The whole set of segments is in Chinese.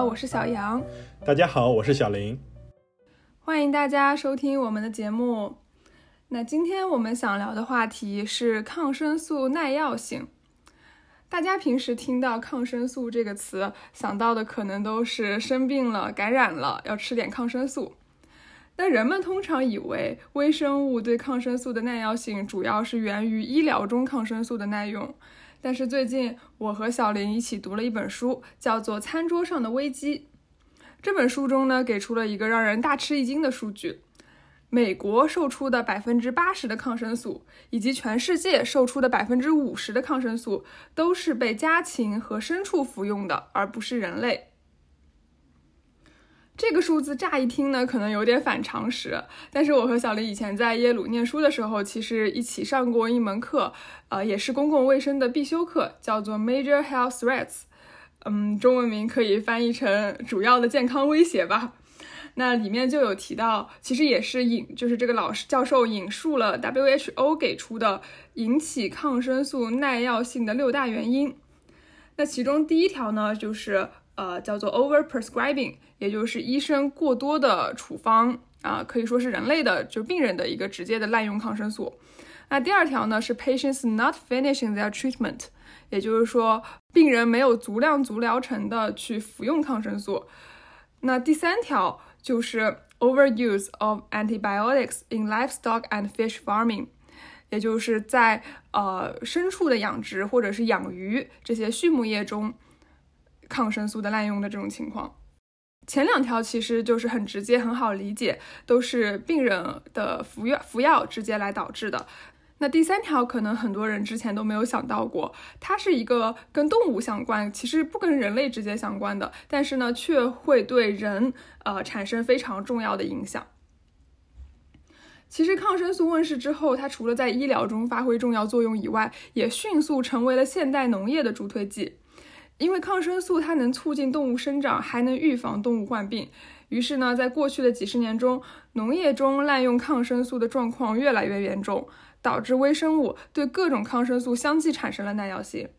好，我是小杨。大家好，我是小林。欢迎大家收听我们的节目。那今天我们想聊的话题是抗生素耐药性。大家平时听到抗生素这个词，想到的可能都是生病了、感染了要吃点抗生素。那人们通常以为微生物对抗生素的耐药性主要是源于医疗中抗生素的耐用。但是最近我和小林一起读了一本书，叫做《餐桌上的危机》。这本书中呢，给出了一个让人大吃一惊的数据：美国售出的百分之八十的抗生素，以及全世界售出的百分之五十的抗生素，都是被家禽和牲畜服用的，而不是人类。这个数字乍一听呢，可能有点反常识。但是我和小林以前在耶鲁念书的时候，其实一起上过一门课，呃，也是公共卫生的必修课，叫做 Major Health Threats，嗯，中文名可以翻译成主要的健康威胁吧。那里面就有提到，其实也是引，就是这个老师教授引述了 WHO 给出的引起抗生素耐药性的六大原因。那其中第一条呢，就是呃，叫做 over prescribing。也就是医生过多的处方啊，可以说是人类的就病人的一个直接的滥用抗生素。那第二条呢是 patients not finishing their treatment，也就是说病人没有足量足疗程的去服用抗生素。那第三条就是 overuse of antibiotics in livestock and fish farming，也就是在呃牲畜的养殖或者是养鱼这些畜牧业中抗生素的滥用的这种情况。前两条其实就是很直接、很好理解，都是病人的服药服药直接来导致的。那第三条可能很多人之前都没有想到过，它是一个跟动物相关，其实不跟人类直接相关的，但是呢却会对人呃产生非常重要的影响。其实抗生素问世之后，它除了在医疗中发挥重要作用以外，也迅速成为了现代农业的助推剂。因为抗生素它能促进动物生长，还能预防动物患病，于是呢，在过去的几十年中，农业中滥用抗生素的状况越来越严重，导致微生物对各种抗生素相继产生了耐药性。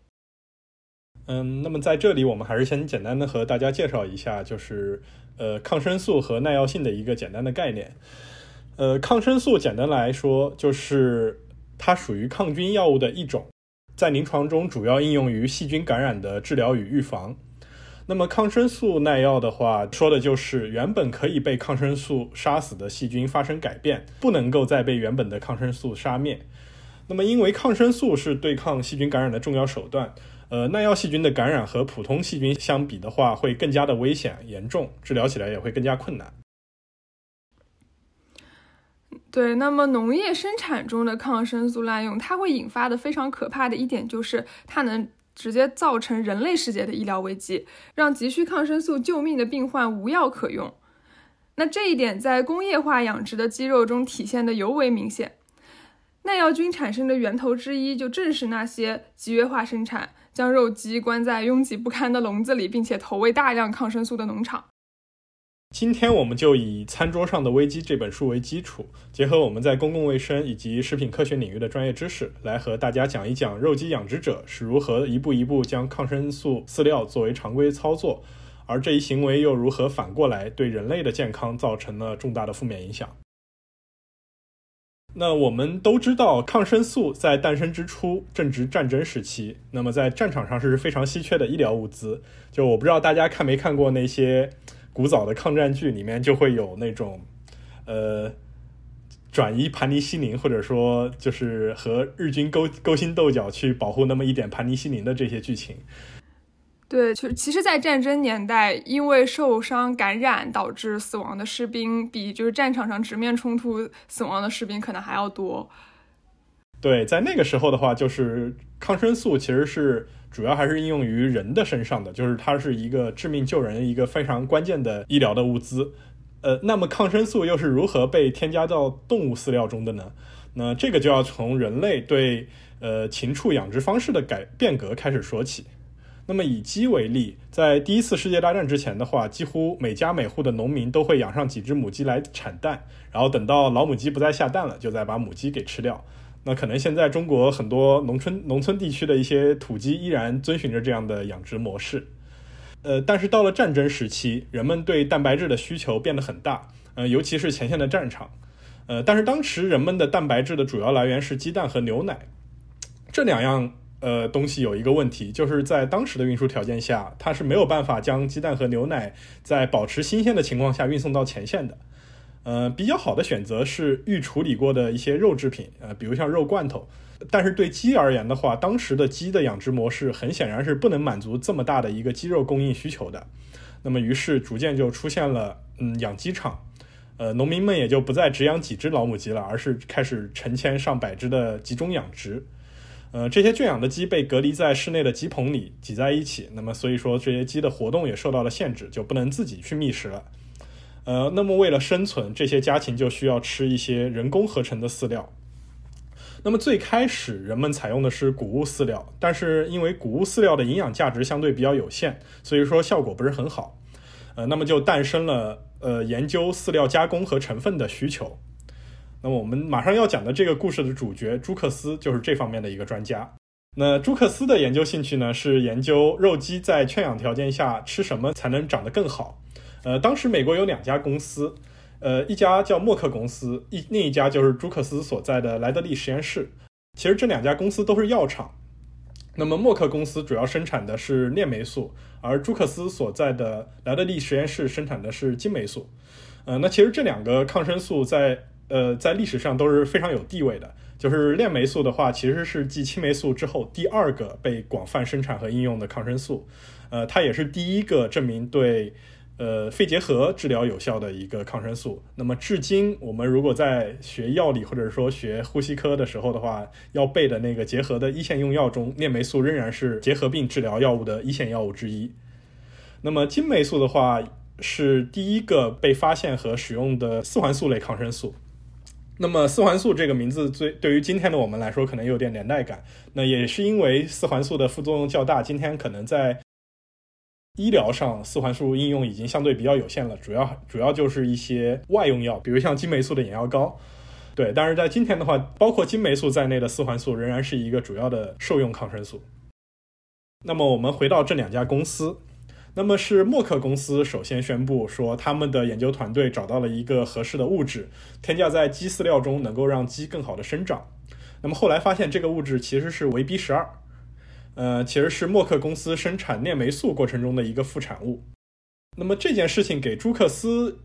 嗯，那么在这里，我们还是先简单的和大家介绍一下，就是呃，抗生素和耐药性的一个简单的概念。呃，抗生素简单来说，就是它属于抗菌药物的一种。在临床中主要应用于细菌感染的治疗与预防。那么抗生素耐药的话，说的就是原本可以被抗生素杀死的细菌发生改变，不能够再被原本的抗生素杀灭。那么因为抗生素是对抗细菌感染的重要手段，呃，耐药细菌的感染和普通细菌相比的话，会更加的危险严重，治疗起来也会更加困难。对，那么农业生产中的抗生素滥用，它会引发的非常可怕的一点就是，它能直接造成人类世界的医疗危机，让急需抗生素救命的病患无药可用。那这一点在工业化养殖的鸡肉中体现的尤为明显。耐药菌产生的源头之一，就正是那些集约化生产，将肉鸡关在拥挤不堪的笼子里，并且投喂大量抗生素的农场。今天我们就以《餐桌上的危机》这本书为基础，结合我们在公共卫生以及食品科学领域的专业知识，来和大家讲一讲肉鸡养殖者是如何一步一步将抗生素饲料作为常规操作，而这一行为又如何反过来对人类的健康造成了重大的负面影响。那我们都知道，抗生素在诞生之初正值战争时期，那么在战场上是非常稀缺的医疗物资。就我不知道大家看没看过那些。古早的抗战剧里面就会有那种，呃，转移盘尼西林，或者说就是和日军勾勾心斗角去保护那么一点盘尼西林的这些剧情。对，就其实，在战争年代，因为受伤感染导致死亡的士兵，比就是战场上直面冲突死亡的士兵可能还要多。对，在那个时候的话，就是抗生素其实是。主要还是应用于人的身上的，就是它是一个致命救人一个非常关键的医疗的物资。呃，那么抗生素又是如何被添加到动物饲料中的呢？那这个就要从人类对呃禽畜养殖方式的改变革开始说起。那么以鸡为例，在第一次世界大战之前的话，几乎每家每户的农民都会养上几只母鸡来产蛋，然后等到老母鸡不再下蛋了，就再把母鸡给吃掉。那可能现在中国很多农村农村地区的一些土鸡依然遵循着这样的养殖模式。呃，但是到了战争时期，人们对蛋白质的需求变得很大，呃，尤其是前线的战场，呃，但是当时人们的蛋白质的主要来源是鸡蛋和牛奶，这两样呃东西有一个问题，就是在当时的运输条件下，它是没有办法将鸡蛋和牛奶在保持新鲜的情况下运送到前线的。呃，比较好的选择是预处理过的一些肉制品，呃，比如像肉罐头。但是对鸡而言的话，当时的鸡的养殖模式很显然是不能满足这么大的一个鸡肉供应需求的。那么，于是逐渐就出现了，嗯，养鸡场。呃，农民们也就不再只养几只老母鸡了，而是开始成千上百只的集中养殖。呃，这些圈养的鸡被隔离在室内的鸡棚里挤在一起，那么所以说这些鸡的活动也受到了限制，就不能自己去觅食了。呃，那么为了生存，这些家禽就需要吃一些人工合成的饲料。那么最开始人们采用的是谷物饲料，但是因为谷物饲料的营养价值相对比较有限，所以说效果不是很好。呃，那么就诞生了呃研究饲料加工和成分的需求。那么我们马上要讲的这个故事的主角朱克斯就是这方面的一个专家。那朱克斯的研究兴趣呢是研究肉鸡在圈养条件下吃什么才能长得更好。呃，当时美国有两家公司，呃，一家叫默克公司，一另一家就是朱克斯所在的莱德利实验室。其实这两家公司都是药厂。那么默克公司主要生产的是链霉素，而朱克斯所在的莱德利实验室生产的是金霉素。呃，那其实这两个抗生素在呃在历史上都是非常有地位的。就是链霉素的话，其实是继青霉素之后第二个被广泛生产和应用的抗生素。呃，它也是第一个证明对。呃，肺结核治疗有效的一个抗生素。那么，至今我们如果在学药理或者说学呼吸科的时候的话，要背的那个结核的一线用药中，链霉素仍然是结核病治疗药物的一线药物之一。那么，金霉素的话是第一个被发现和使用的四环素类抗生素。那么，四环素这个名字最对于今天的我们来说可能有点年代感。那也是因为四环素的副作用较大，今天可能在。医疗上四环素应用已经相对比较有限了，主要主要就是一些外用药，比如像金霉素的眼药膏。对，但是在今天的话，包括金霉素在内的四环素仍然是一个主要的受用抗生素。那么我们回到这两家公司，那么是默克公司首先宣布说，他们的研究团队找到了一个合适的物质，添加在鸡饲料中能够让鸡更好的生长。那么后来发现这个物质其实是维 B 十二。呃，其实是默克公司生产链霉素过程中的一个副产物。那么这件事情给朱克斯。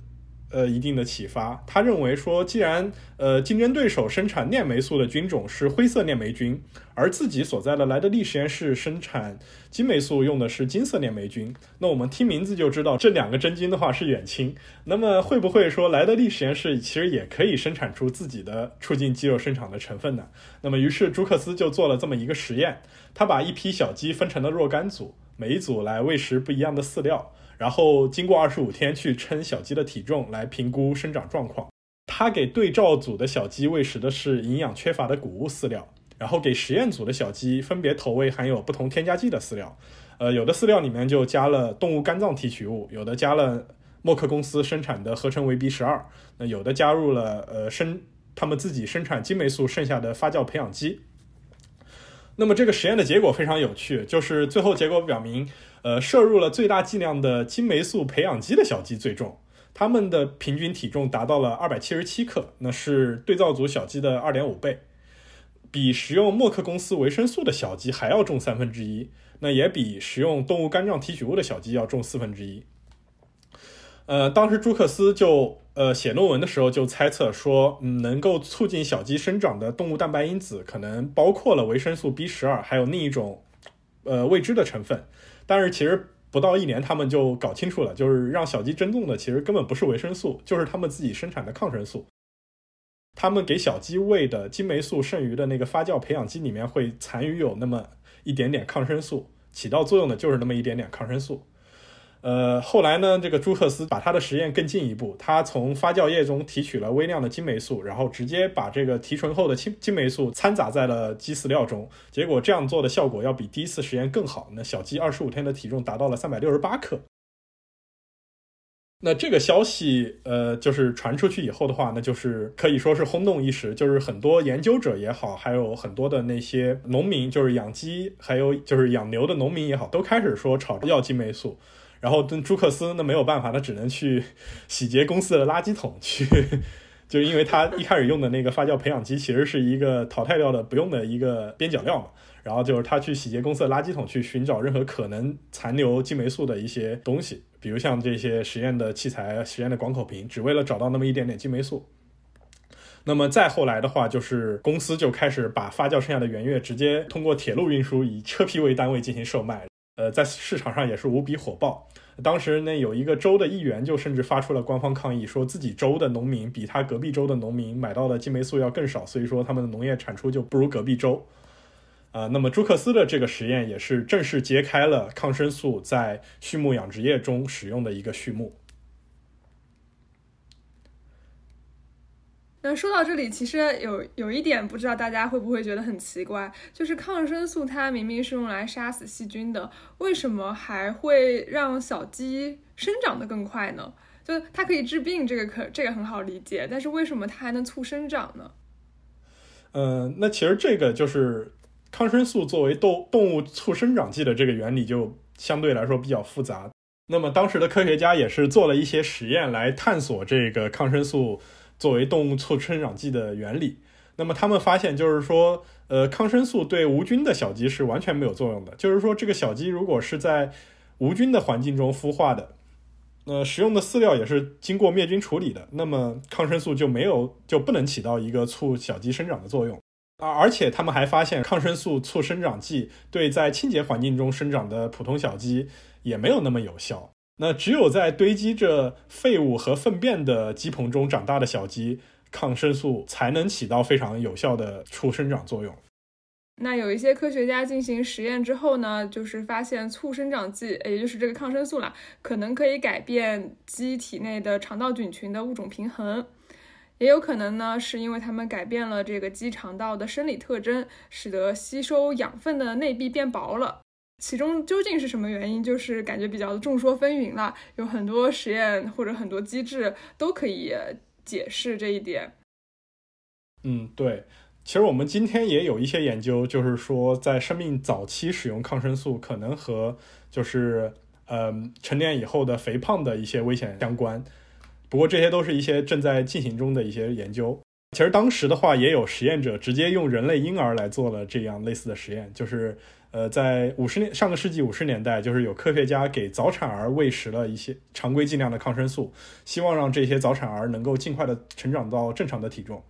呃，一定的启发。他认为说，既然呃竞争对手生产链霉素的菌种是灰色链霉菌，而自己所在的莱德利实验室生产金霉素用的是金色链霉菌，那我们听名字就知道这两个真菌的话是远亲。那么会不会说莱德利实验室其实也可以生产出自己的促进肌肉生长的成分呢？那么于是朱克斯就做了这么一个实验，他把一批小鸡分成了若干组，每一组来喂食不一样的饲料。然后经过二十五天去称小鸡的体重来评估生长状况。他给对照组的小鸡喂食的是营养缺乏的谷物饲料，然后给实验组的小鸡分别投喂含有不同添加剂的饲料。呃，有的饲料里面就加了动物肝脏提取物，有的加了默克公司生产的合成维 B 十二，那有的加入了呃生他们自己生产金霉素剩下的发酵培养基。那么这个实验的结果非常有趣，就是最后结果表明。呃，摄入了最大剂量的金霉素培养基的小鸡最重，它们的平均体重达到了二百七十七克，那是对照组小鸡的二点五倍，比食用默克公司维生素的小鸡还要重三分之一，那也比食用动物肝脏提取物的小鸡要重四分之一。呃，当时朱克斯就呃写论文的时候就猜测说，嗯，能够促进小鸡生长的动物蛋白因子可能包括了维生素 B 十二，还有另一种呃未知的成分。但是其实不到一年，他们就搞清楚了，就是让小鸡增重的其实根本不是维生素，就是他们自己生产的抗生素。他们给小鸡喂的金霉素剩余的那个发酵培养基里面会残余有那么一点点抗生素，起到作用的就是那么一点点抗生素。呃，后来呢，这个朱克斯把他的实验更进一步，他从发酵液中提取了微量的金霉素，然后直接把这个提纯后的金金霉素掺杂在了鸡饲料中，结果这样做的效果要比第一次实验更好。那小鸡二十五天的体重达到了三百六十八克。那这个消息，呃，就是传出去以后的话，那就是可以说是轰动一时，就是很多研究者也好，还有很多的那些农民，就是养鸡还有就是养牛的农民也好，都开始说炒药金霉素。然后跟朱克斯那没有办法，他只能去洗劫公司的垃圾桶去，就是因为他一开始用的那个发酵培养基其实是一个淘汰掉的不用的一个边角料嘛。然后就是他去洗劫公司的垃圾桶，去寻找任何可能残留金霉素的一些东西，比如像这些实验的器材、实验的广口瓶，只为了找到那么一点点金霉素。那么再后来的话，就是公司就开始把发酵剩下的原液直接通过铁路运输，以车皮为单位进行售卖。呃，在市场上也是无比火爆。当时呢，有一个州的议员就甚至发出了官方抗议，说自己州的农民比他隔壁州的农民买到的金霉素要更少，所以说他们的农业产出就不如隔壁州。啊，那么朱克斯的这个实验也是正式揭开了抗生素在畜牧养殖业中使用的一个序幕。那说到这里，其实有有一点不知道大家会不会觉得很奇怪，就是抗生素它明明是用来杀死细菌的，为什么还会让小鸡生长得更快呢？就它可以治病，这个可这个很好理解，但是为什么它还能促生长呢？嗯，那其实这个就是。抗生素作为动动物促生长剂的这个原理就相对来说比较复杂。那么当时的科学家也是做了一些实验来探索这个抗生素作为动物促生长剂的原理。那么他们发现，就是说，呃，抗生素对无菌的小鸡是完全没有作用的。就是说，这个小鸡如果是在无菌的环境中孵化的，呃，食用的饲料也是经过灭菌处理的，那么抗生素就没有就不能起到一个促小鸡生长的作用。而而且他们还发现，抗生素促生长剂对在清洁环境中生长的普通小鸡也没有那么有效。那只有在堆积着废物和粪便的鸡棚中长大的小鸡，抗生素才能起到非常有效的促生长作用。那有一些科学家进行实验之后呢，就是发现促生长剂，也就是这个抗生素啦，可能可以改变鸡体内的肠道菌群的物种平衡。也有可能呢，是因为它们改变了这个鸡肠道的生理特征，使得吸收养分的内壁变薄了。其中究竟是什么原因，就是感觉比较众说纷纭了。有很多实验或者很多机制都可以解释这一点。嗯，对。其实我们今天也有一些研究，就是说在生命早期使用抗生素，可能和就是嗯成年以后的肥胖的一些危险相关。不过这些都是一些正在进行中的一些研究。其实当时的话，也有实验者直接用人类婴儿来做了这样类似的实验，就是呃，在五十年上个世纪五十年代，就是有科学家给早产儿喂食了一些常规剂量的抗生素，希望让这些早产儿能够尽快的成长到正常的体重。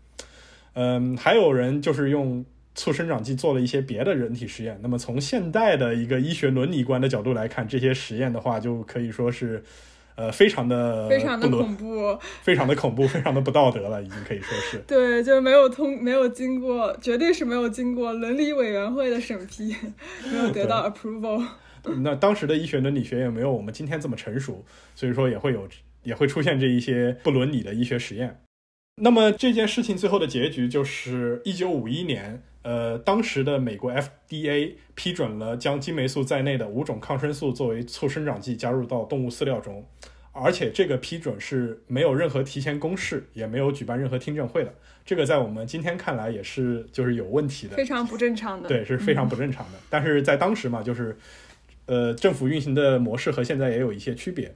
嗯，还有人就是用促生长剂做了一些别的人体实验。那么从现代的一个医学伦理观的角度来看，这些实验的话，就可以说是。呃，非常的非常的恐怖，非常的恐怖，非常的不道德了，已经可以说是。对，就没有通，没有经过，绝对是没有经过伦理委员会的审批，没有得到 approval。那当时的医学伦理学也没有我们今天这么成熟，所以说也会有，也会出现这一些不伦理的医学实验。那么这件事情最后的结局就是一九五一年。呃，当时的美国 FDA 批准了将金霉素在内的五种抗生素作为促生长剂加入到动物饲料中，而且这个批准是没有任何提前公示，也没有举办任何听证会的。这个在我们今天看来也是就是有问题的，非常不正常的。对，是非常不正常的。但是在当时嘛，就是呃，政府运行的模式和现在也有一些区别。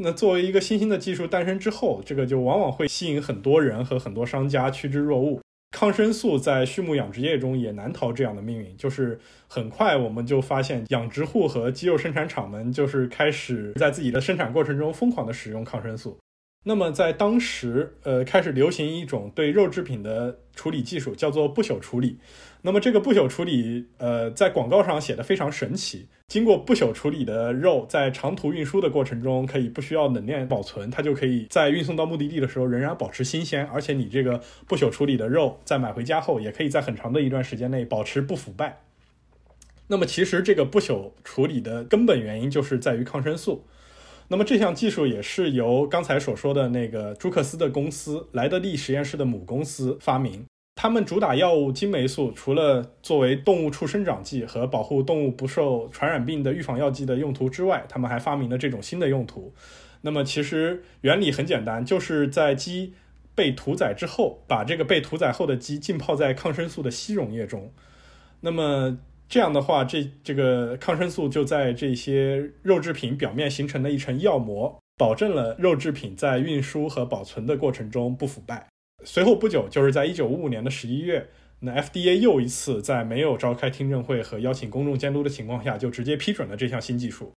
那作为一个新兴的技术诞生之后，这个就往往会吸引很多人和很多商家趋之若鹜。抗生素在畜牧养殖业中也难逃这样的命运，就是很快我们就发现养殖户和鸡肉生产厂们就是开始在自己的生产过程中疯狂的使用抗生素。那么在当时，呃，开始流行一种对肉制品的处理技术，叫做不朽处理。那么这个不朽处理，呃，在广告上写的非常神奇。经过不朽处理的肉，在长途运输的过程中，可以不需要冷链保存，它就可以在运送到目的地的时候仍然保持新鲜。而且你这个不朽处理的肉，在买回家后，也可以在很长的一段时间内保持不腐败。那么其实这个不朽处理的根本原因就是在于抗生素。那么这项技术也是由刚才所说的那个朱克斯的公司莱德利实验室的母公司发明。他们主打药物金霉素，除了作为动物畜生长剂和保护动物不受传染病的预防药剂的用途之外，他们还发明了这种新的用途。那么其实原理很简单，就是在鸡被屠宰之后，把这个被屠宰后的鸡浸泡在抗生素的稀溶液中。那么这样的话，这这个抗生素就在这些肉制品表面形成了一层药膜，保证了肉制品在运输和保存的过程中不腐败。随后不久，就是在一九五五年的十一月，那 FDA 又一次在没有召开听证会和邀请公众监督的情况下，就直接批准了这项新技术。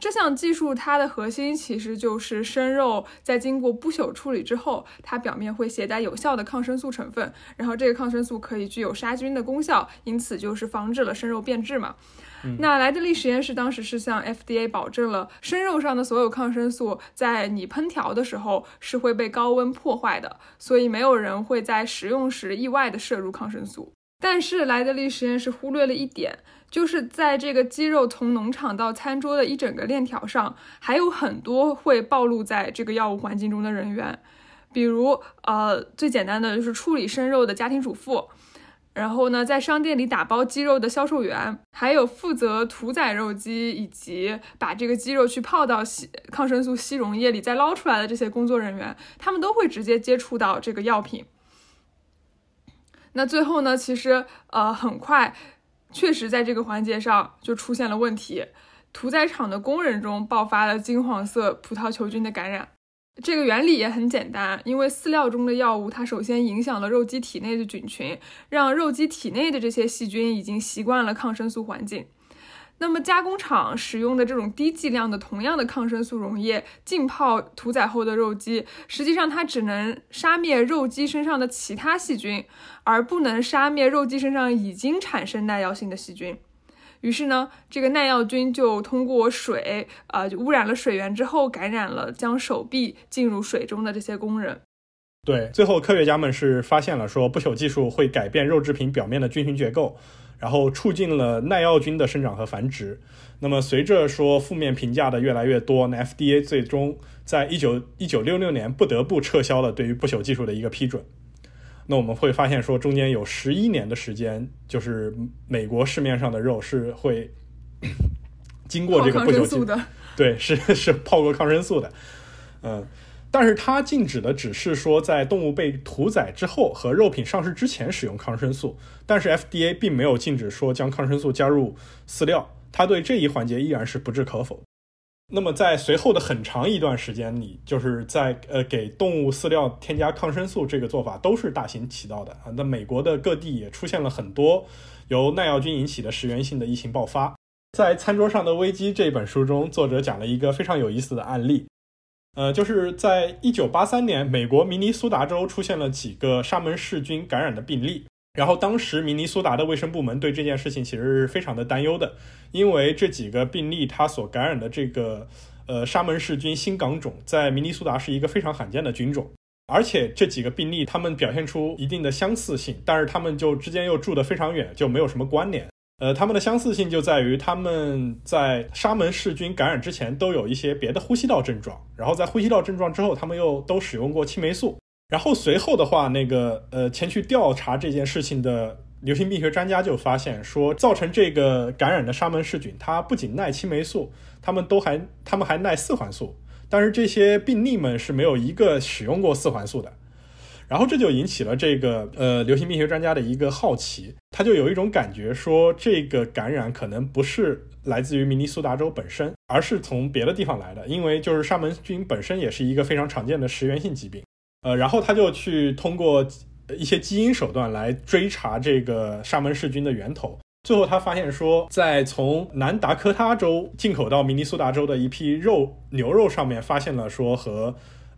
这项技术它的核心其实就是生肉在经过不朽处理之后，它表面会携带有效的抗生素成分，然后这个抗生素可以具有杀菌的功效，因此就是防止了生肉变质嘛。那莱德利实验室当时是向 FDA 保证了生肉上的所有抗生素在你烹调的时候是会被高温破坏的，所以没有人会在食用时意外的摄入抗生素。但是莱德利实验室忽略了一点。就是在这个鸡肉从农场到餐桌的一整个链条上，还有很多会暴露在这个药物环境中的人员，比如呃最简单的就是处理生肉的家庭主妇，然后呢在商店里打包鸡肉的销售员，还有负责屠宰肉鸡以及把这个鸡肉去泡到吸抗生素吸溶液里再捞出来的这些工作人员，他们都会直接接触到这个药品。那最后呢，其实呃很快。确实，在这个环节上就出现了问题，屠宰场的工人中爆发了金黄色葡萄球菌的感染。这个原理也很简单，因为饲料中的药物，它首先影响了肉鸡体内的菌群，让肉鸡体内的这些细菌已经习惯了抗生素环境。那么加工厂使用的这种低剂量的同样的抗生素溶液浸泡屠宰后的肉鸡，实际上它只能杀灭肉鸡身上的其他细菌，而不能杀灭肉鸡身上已经产生耐药性的细菌。于是呢，这个耐药菌就通过水，呃，就污染了水源之后，感染了将手臂浸入水中的这些工人。对，最后科学家们是发现了说不朽技术会改变肉制品表面的菌群结构。然后促进了耐药菌的生长和繁殖。那么随着说负面评价的越来越多，那 FDA 最终在一九一九六六年不得不撤销了对于不朽技术的一个批准。那我们会发现说中间有十一年的时间，就是美国市面上的肉是会 经过这个不朽技术的，对，是是泡过抗生素的，嗯。但是它禁止的只是说，在动物被屠宰之后和肉品上市之前使用抗生素，但是 FDA 并没有禁止说将抗生素加入饲料，它对这一环节依然是不置可否。那么在随后的很长一段时间里，就是在呃给动物饲料添加抗生素这个做法都是大行其道的啊。那美国的各地也出现了很多由耐药菌引起的食源性的疫情爆发。在《餐桌上的危机》这本书中，作者讲了一个非常有意思的案例。呃，就是在一九八三年，美国明尼苏达州出现了几个沙门氏菌感染的病例。然后当时明尼苏达的卫生部门对这件事情其实是非常的担忧的，因为这几个病例它所感染的这个呃沙门氏菌新港种，在明尼苏达是一个非常罕见的菌种，而且这几个病例它们表现出一定的相似性，但是它们就之间又住得非常远，就没有什么关联。呃，它们的相似性就在于他们在沙门氏菌感染之前都有一些别的呼吸道症状，然后在呼吸道症状之后，他们又都使用过青霉素。然后随后的话，那个呃前去调查这件事情的流行病学专家就发现说，造成这个感染的沙门氏菌，它不仅耐青霉素，他们都还他们还耐四环素，但是这些病例们是没有一个使用过四环素的。然后这就引起了这个呃流行病学专家的一个好奇，他就有一种感觉说，这个感染可能不是来自于明尼苏达州本身，而是从别的地方来的，因为就是沙门菌本身也是一个非常常见的食源性疾病。呃，然后他就去通过一些基因手段来追查这个沙门氏菌的源头，最后他发现说，在从南达科他州进口到明尼苏达州的一批肉牛肉上面发现了说和。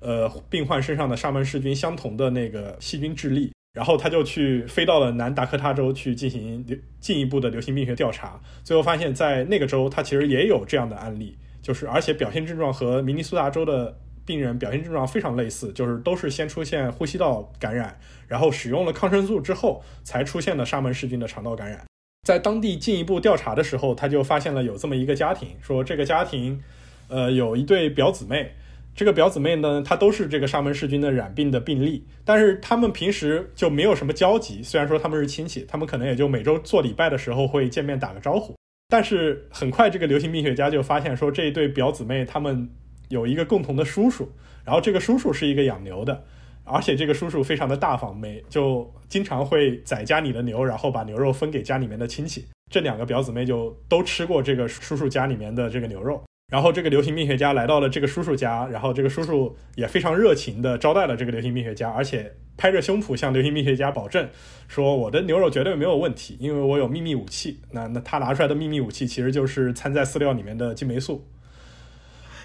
呃，病患身上的沙门氏菌相同的那个细菌智力，然后他就去飞到了南达科他州去进行进一步的流行病学调查，最后发现，在那个州他其实也有这样的案例，就是而且表现症状和明尼苏达州的病人表现症状非常类似，就是都是先出现呼吸道感染，然后使用了抗生素之后才出现了沙门氏菌的肠道感染。在当地进一步调查的时候，他就发现了有这么一个家庭，说这个家庭，呃，有一对表姊妹。这个表姊妹呢，她都是这个沙门氏菌的染病的病例，但是他们平时就没有什么交集。虽然说他们是亲戚，他们可能也就每周做礼拜的时候会见面打个招呼。但是很快，这个流行病学家就发现说，这一对表姊妹他们有一个共同的叔叔，然后这个叔叔是一个养牛的，而且这个叔叔非常的大方，每就经常会宰家里的牛，然后把牛肉分给家里面的亲戚。这两个表姊妹就都吃过这个叔叔家里面的这个牛肉。然后这个流行病学家来到了这个叔叔家，然后这个叔叔也非常热情的招待了这个流行病学家，而且拍着胸脯向流行病学家保证说：“我的牛肉绝对没有问题，因为我有秘密武器。”那那他拿出来的秘密武器其实就是掺在饲料里面的金霉素。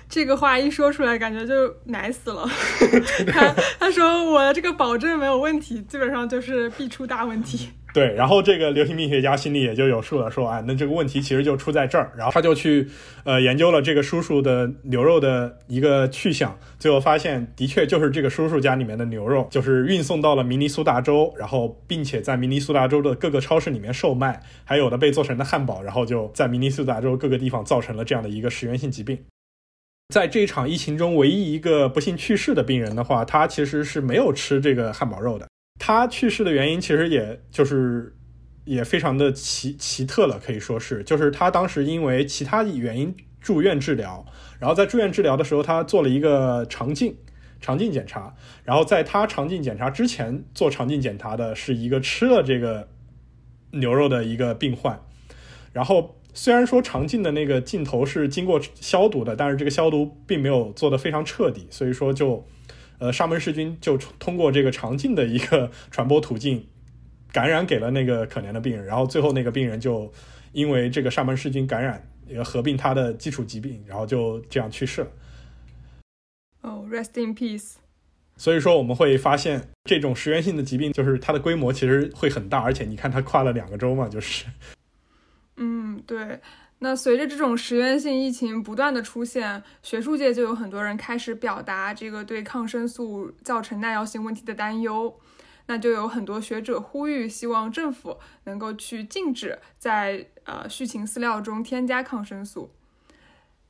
这个话一说出来，感觉就奶死了。他他说我这个保证没有问题，基本上就是必出大问题。对，然后这个流行病学家心里也就有数了，说啊，那这个问题其实就出在这儿。然后他就去呃研究了这个叔叔的牛肉的一个去向，最后发现的确就是这个叔叔家里面的牛肉就是运送到了明尼苏达州，然后并且在明尼苏达州的各个超市里面售卖，还有的被做成的汉堡，然后就在明尼苏达州各个地方造成了这样的一个食源性疾病。在这一场疫情中，唯一一个不幸去世的病人的话，他其实是没有吃这个汉堡肉的。他去世的原因其实也就是也非常的奇奇特了，可以说是，就是他当时因为其他原因住院治疗，然后在住院治疗的时候，他做了一个肠镜肠镜检查，然后在他肠镜检查之前做肠镜检查的是一个吃了这个牛肉的一个病患，然后。虽然说肠镜的那个镜头是经过消毒的，但是这个消毒并没有做得非常彻底，所以说就，呃，沙门氏菌就通过这个肠镜的一个传播途径，感染给了那个可怜的病人，然后最后那个病人就因为这个沙门氏菌感染，也合并他的基础疾病，然后就这样去世了。哦，Rest in peace。所以说我们会发现，这种食源性的疾病就是它的规模其实会很大，而且你看它跨了两个州嘛，就是。嗯，对。那随着这种食源性疫情不断的出现，学术界就有很多人开始表达这个对抗生素造成耐药性问题的担忧。那就有很多学者呼吁，希望政府能够去禁止在呃畜禽饲料中添加抗生素。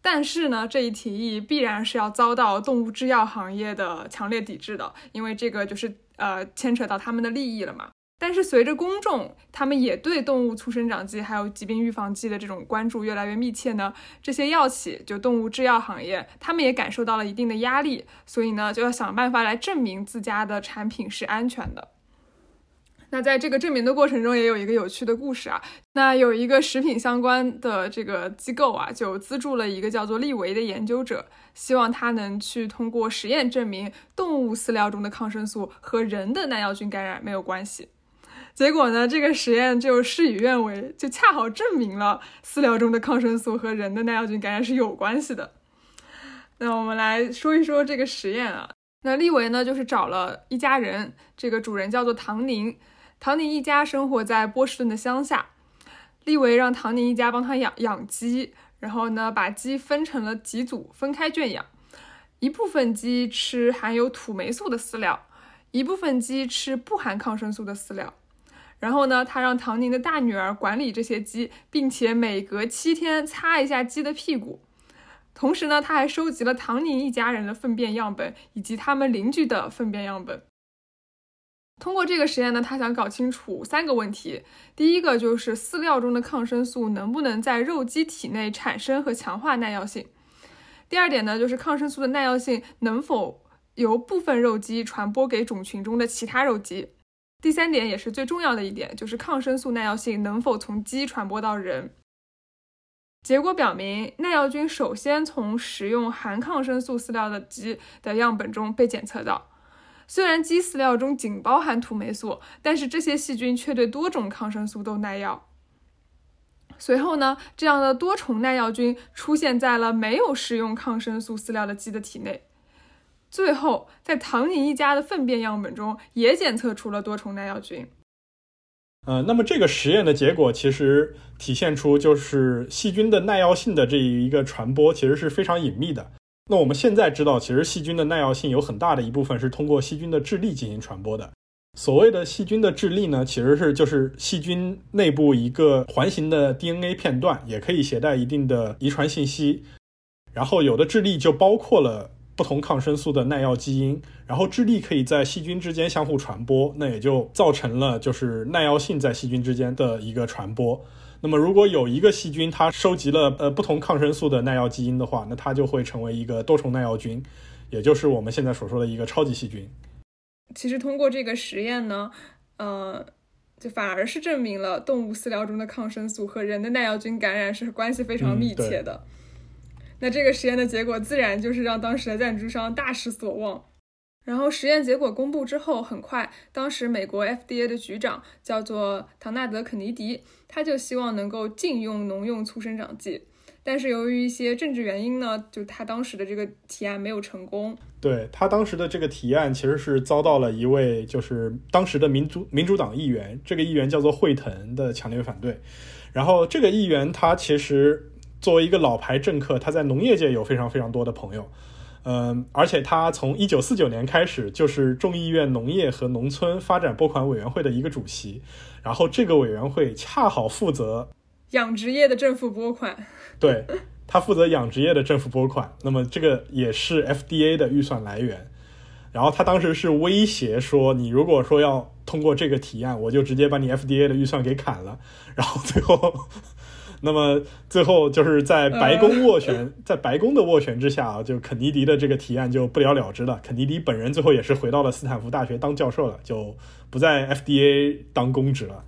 但是呢，这一提议必然是要遭到动物制药行业的强烈抵制的，因为这个就是呃牵扯到他们的利益了嘛。但是随着公众他们也对动物促生长剂还有疾病预防剂的这种关注越来越密切呢，这些药企就动物制药行业，他们也感受到了一定的压力，所以呢就要想办法来证明自家的产品是安全的。那在这个证明的过程中，也有一个有趣的故事啊。那有一个食品相关的这个机构啊，就资助了一个叫做利维的研究者，希望他能去通过实验证明动物饲料中的抗生素和人的耐药菌感染没有关系。结果呢，这个实验就事与愿违，就恰好证明了饲料中的抗生素和人的耐药菌感染是有关系的。那我们来说一说这个实验啊。那利维呢，就是找了一家人，这个主人叫做唐宁，唐宁一家生活在波士顿的乡下。利维让唐宁一家帮他养养鸡，然后呢，把鸡分成了几组，分开圈养，一部分鸡吃含有土霉素的饲料，一部分鸡吃不含抗生素的饲料。然后呢，他让唐宁的大女儿管理这些鸡，并且每隔七天擦一下鸡的屁股。同时呢，他还收集了唐宁一家人的粪便样本以及他们邻居的粪便样本。通过这个实验呢，他想搞清楚三个问题：第一个就是饲料中的抗生素能不能在肉鸡体内产生和强化耐药性；第二点呢，就是抗生素的耐药性能否由部分肉鸡传播给种群中的其他肉鸡。第三点也是最重要的一点，就是抗生素耐药性能否从鸡传播到人。结果表明，耐药菌首先从食用含抗生素饲料的鸡的样本中被检测到。虽然鸡饲料中仅包含土霉素，但是这些细菌却对多种抗生素都耐药。随后呢，这样的多重耐药菌出现在了没有食用抗生素饲料的鸡的体内。最后，在唐宁一家的粪便样本中也检测出了多重耐药菌。呃，那么这个实验的结果其实体现出，就是细菌的耐药性的这一个传播其实是非常隐秘的。那我们现在知道，其实细菌的耐药性有很大的一部分是通过细菌的质粒进行传播的。所谓的细菌的质粒呢，其实是就是细菌内部一个环形的 DNA 片段，也可以携带一定的遗传信息。然后有的质粒就包括了。不同抗生素的耐药基因，然后智力可以在细菌之间相互传播，那也就造成了就是耐药性在细菌之间的一个传播。那么如果有一个细菌它收集了呃不同抗生素的耐药基因的话，那它就会成为一个多重耐药菌，也就是我们现在所说的一个超级细菌。其实通过这个实验呢，呃，就反而是证明了动物饲料中的抗生素和人的耐药菌感染是关系非常密切的。那这个实验的结果自然就是让当时的赞助商大失所望。然后实验结果公布之后，很快，当时美国 FDA 的局长叫做唐纳德·肯尼迪，他就希望能够禁用农用促生长剂。但是由于一些政治原因呢，就他当时的这个提案没有成功。对他当时的这个提案，其实是遭到了一位就是当时的民主民主党议员，这个议员叫做惠腾的强烈反对。然后这个议员他其实作为一个老牌政客，他在农业界有非常非常多的朋友，嗯，而且他从一九四九年开始就是众议院农业和农村发展拨款委员会的一个主席，然后这个委员会恰好负责养殖业的政府拨款。对他负责养殖业的政府拨款，那么这个也是 FDA 的预算来源。然后他当时是威胁说，你如果说要通过这个提案，我就直接把你 FDA 的预算给砍了。然后最后，那么最后就是在白宫斡旋，在白宫的斡旋之下啊，就肯尼迪的这个提案就不了了之了。肯尼迪本人最后也是回到了斯坦福大学当教授了，就不在 FDA 当公职了。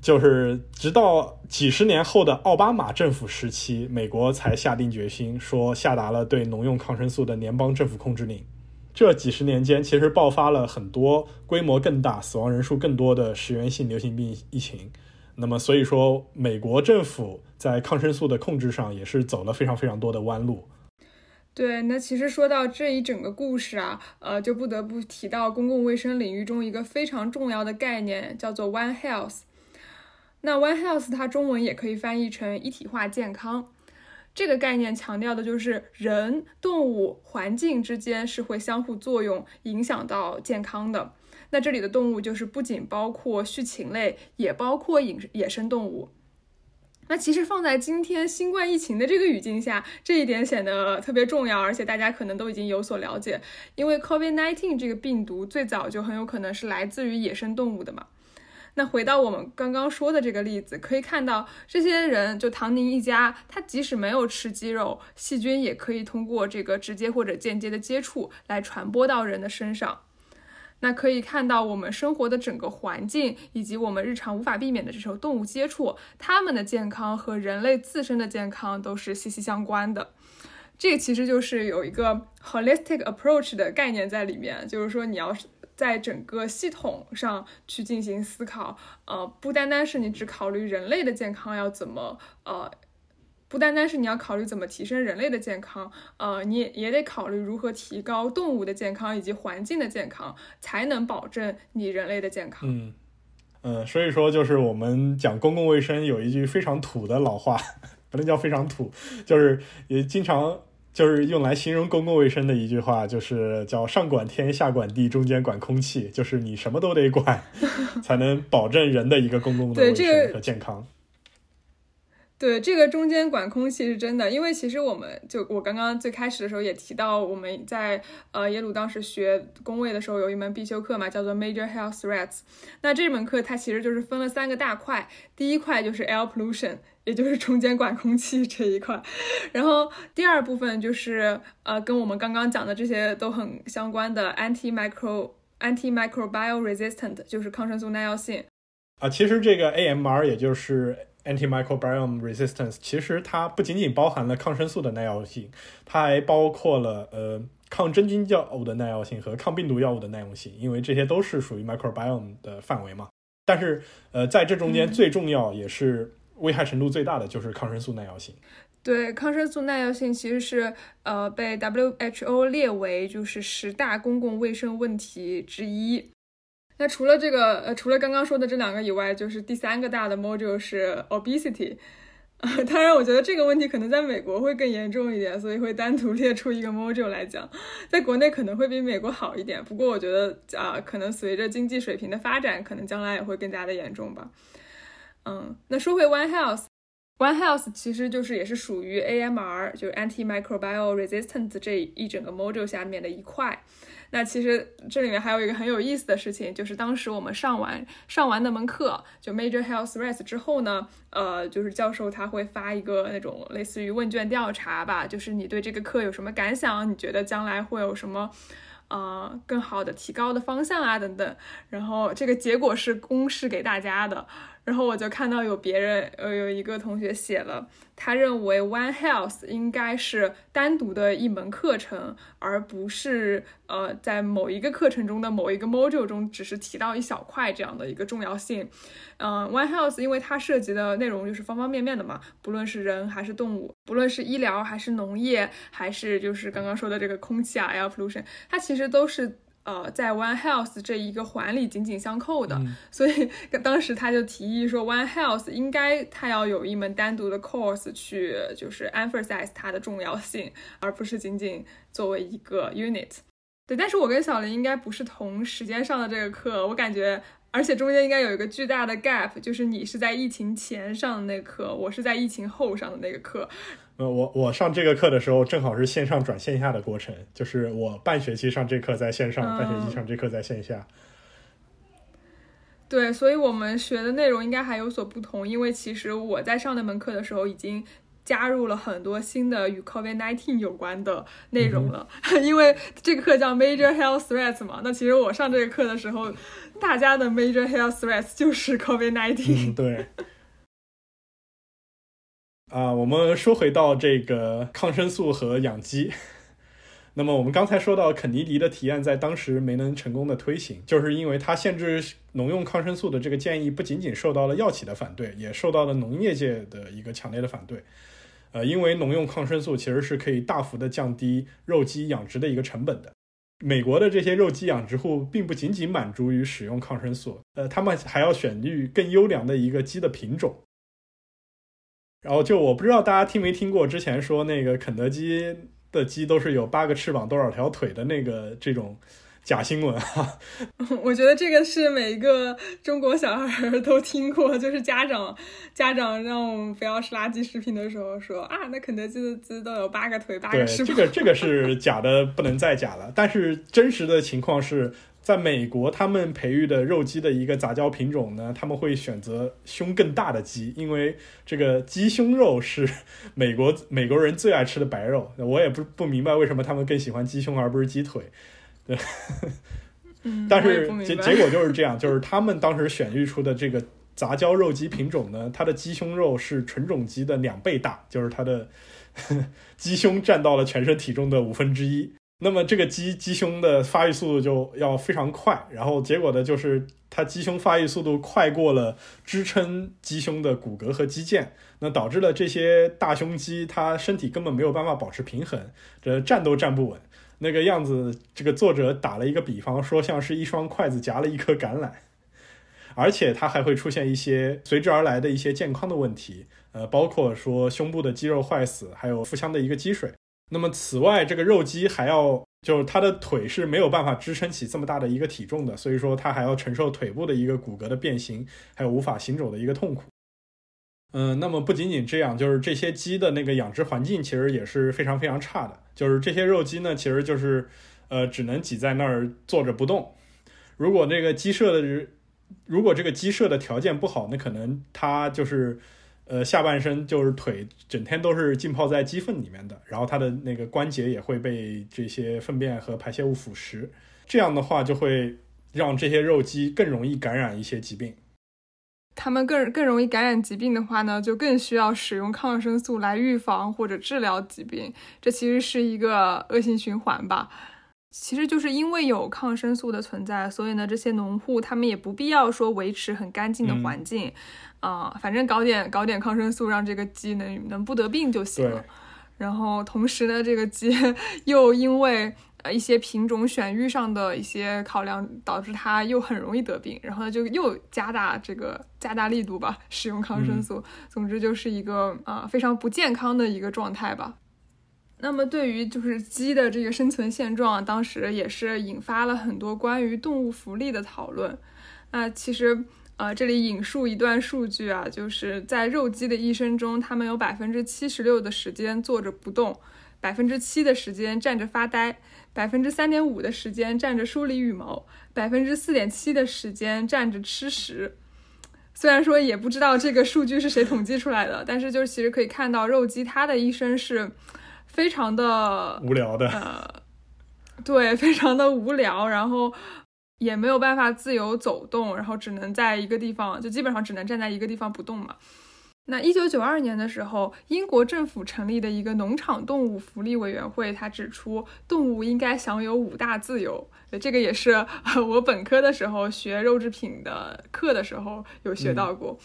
就是直到几十年后的奥巴马政府时期，美国才下定决心说下达了对农用抗生素的联邦政府控制令。这几十年间，其实爆发了很多规模更大、死亡人数更多的食源性流行病疫情。那么，所以说美国政府在抗生素的控制上也是走了非常非常多的弯路。对，那其实说到这一整个故事啊，呃，就不得不提到公共卫生领域中一个非常重要的概念，叫做 One Health。那 One Health 它中文也可以翻译成一体化健康。这个概念强调的就是人、动物、环境之间是会相互作用，影响到健康的。那这里的动物就是不仅包括畜禽类，也包括野野生动物。那其实放在今天新冠疫情的这个语境下，这一点显得特别重要，而且大家可能都已经有所了解，因为 COVID-19 这个病毒最早就很有可能是来自于野生动物的嘛。那回到我们刚刚说的这个例子，可以看到这些人，就唐宁一家，他即使没有吃鸡肉，细菌也可以通过这个直接或者间接的接触来传播到人的身上。那可以看到我们生活的整个环境，以及我们日常无法避免的这种动物接触，它们的健康和人类自身的健康都是息息相关的。这其实就是有一个 holistic approach 的概念在里面，就是说你要是。在整个系统上去进行思考，呃，不单单是你只考虑人类的健康要怎么，呃，不单单是你要考虑怎么提升人类的健康，呃，你也也得考虑如何提高动物的健康以及环境的健康，才能保证你人类的健康。嗯嗯，所以说就是我们讲公共卫生有一句非常土的老话，不能叫非常土，就是也经常。就是用来形容公共卫生的一句话，就是叫上管天，下管地，中间管空气，就是你什么都得管，才能保证人的一个公共的卫生和健康。对，这个中间管空气是真的，因为其实我们就我刚刚最开始的时候也提到，我们在呃耶鲁当时学工位的时候有一门必修课嘛，叫做 Major Health Threats。那这门课它其实就是分了三个大块，第一块就是 Air Pollution。也就是中间管空气这一块，然后第二部分就是呃，跟我们刚刚讲的这些都很相关的 antimicro antimicrobial resistant，就是抗生素耐药性啊。其实这个 AMR 也就是 antimicrobial resistance，其实它不仅仅包含了抗生素的耐药性，它还包括了呃抗真菌药物的耐药性和抗病毒药物的耐用性，因为这些都是属于 microbiome 的范围嘛。但是呃，在这中间最重要也是。危害程度最大的就是抗生素耐药性。对，抗生素耐药性其实是呃被 WHO 列为就是十大公共卫生问题之一。那除了这个呃除了刚刚说的这两个以外，就是第三个大的 module 是 obesity。当然我觉得这个问题可能在美国会更严重一点，所以会单独列出一个 module 来讲。在国内可能会比美国好一点，不过我觉得啊，可能随着经济水平的发展，可能将来也会更加的严重吧。嗯，那说回 One Health，One Health 其实就是也是属于 AMR，就是 Antimicrobial Resistance 这一整个 module 下面的一块。那其实这里面还有一个很有意思的事情，就是当时我们上完上完那门课，就 Major Health Threats 之后呢，呃，就是教授他会发一个那种类似于问卷调查吧，就是你对这个课有什么感想？你觉得将来会有什么？呃更好的提高的方向啊等等。然后这个结果是公示给大家的。然后我就看到有别人，呃，有一个同学写了，他认为 One Health 应该是单独的一门课程，而不是呃在某一个课程中的某一个 module 中只是提到一小块这样的一个重要性。嗯，One Health 因为它涉及的内容就是方方面面的嘛，不论是人还是动物，不论是医疗还是农业，还是就是刚刚说的这个空气啊 air pollution，它其实都是。呃，在 One Health 这一个环里紧紧相扣的，所以当时他就提议说，One Health 应该他要有一门单独的 course 去就是 emphasize 它的重要性，而不是仅仅作为一个 unit。对，但是我跟小林应该不是同时间上的这个课，我感觉，而且中间应该有一个巨大的 gap，就是你是在疫情前上的那课，我是在疫情后上的那个课。呃，我我上这个课的时候，正好是线上转线下的过程，就是我半学期上这课在线上，半学期上这课在线下。对，所以我们学的内容应该还有所不同，因为其实我在上那门课的时候，已经加入了很多新的与 COVID-19 有关的内容了。因为这个课叫 Major Health Threats 嘛，那其实我上这个课的时候，大家的 Major Health Threats 就是 COVID-19。对。啊，我们说回到这个抗生素和养鸡。那么我们刚才说到肯尼迪的提案在当时没能成功的推行，就是因为他限制农用抗生素的这个建议不仅仅受到了药企的反对，也受到了农业界的一个强烈的反对。呃，因为农用抗生素其实是可以大幅的降低肉鸡养殖的一个成本的。美国的这些肉鸡养殖户并不仅仅满足于使用抗生素，呃，他们还要选育更优良的一个鸡的品种。然后就我不知道大家听没听过之前说那个肯德基的鸡都是有八个翅膀多少条腿的那个这种假新闻啊。我觉得这个是每一个中国小孩都听过，就是家长家长让我们不要吃垃圾食品的时候说啊，那肯德基的鸡都有八个腿八个翅膀。这个这个是假的，不能再假了。但是真实的情况是。在美国，他们培育的肉鸡的一个杂交品种呢，他们会选择胸更大的鸡，因为这个鸡胸肉是美国 美国人最爱吃的白肉。我也不不明白为什么他们更喜欢鸡胸而不是鸡腿。对，但是结结果就是这样，就是他们当时选育出的这个杂交肉鸡品种呢，它的鸡胸肉是纯种鸡的两倍大，就是它的 鸡胸占到了全身体重的五分之一。那么这个鸡鸡胸的发育速度就要非常快，然后结果呢，就是它鸡胸发育速度快过了支撑鸡胸的骨骼和肌腱，那导致了这些大胸鸡它身体根本没有办法保持平衡，这站都站不稳，那个样子。这个作者打了一个比方，说像是一双筷子夹了一颗橄榄，而且它还会出现一些随之而来的一些健康的问题，呃，包括说胸部的肌肉坏死，还有腹腔的一个积水。那么，此外，这个肉鸡还要，就是它的腿是没有办法支撑起这么大的一个体重的，所以说它还要承受腿部的一个骨骼的变形，还有无法行走的一个痛苦。嗯，那么不仅仅这样，就是这些鸡的那个养殖环境其实也是非常非常差的，就是这些肉鸡呢，其实就是，呃，只能挤在那儿坐着不动。如果那个鸡舍的，如果这个鸡舍的条件不好，那可能它就是。呃，下半身就是腿，整天都是浸泡在鸡粪里面的，然后它的那个关节也会被这些粪便和排泄物腐蚀，这样的话就会让这些肉鸡更容易感染一些疾病。它们更更容易感染疾病的话呢，就更需要使用抗生素来预防或者治疗疾病，这其实是一个恶性循环吧。其实就是因为有抗生素的存在，所以呢，这些农户他们也不必要说维持很干净的环境。啊，反正搞点搞点抗生素，让这个鸡能能不得病就行了。然后同时呢，这个鸡 又因为呃一些品种选育上的一些考量，导致它又很容易得病。然后呢，就又加大这个加大力度吧，使用抗生素。总之就是一个啊非常不健康的一个状态吧。那么对于就是鸡的这个生存现状，当时也是引发了很多关于动物福利的讨论。那其实。呃，这里引述一段数据啊，就是在肉鸡的一生中，它们有百分之七十六的时间坐着不动，百分之七的时间站着发呆，百分之三点五的时间站着梳理羽毛，百分之四点七的时间站着吃食。虽然说也不知道这个数据是谁统计出来的，但是就是其实可以看到肉鸡它的一生是非常的无聊的。呃，对，非常的无聊，然后也没有办法自由走动，然后只能在一个地方，就基本上只能站在一个地方不动嘛。那一九九二年的时候，英国政府成立的一个农场动物福利委员会，他指出动物应该享有五大自由。这个也是 我本科的时候学肉制品的课的时候有学到过。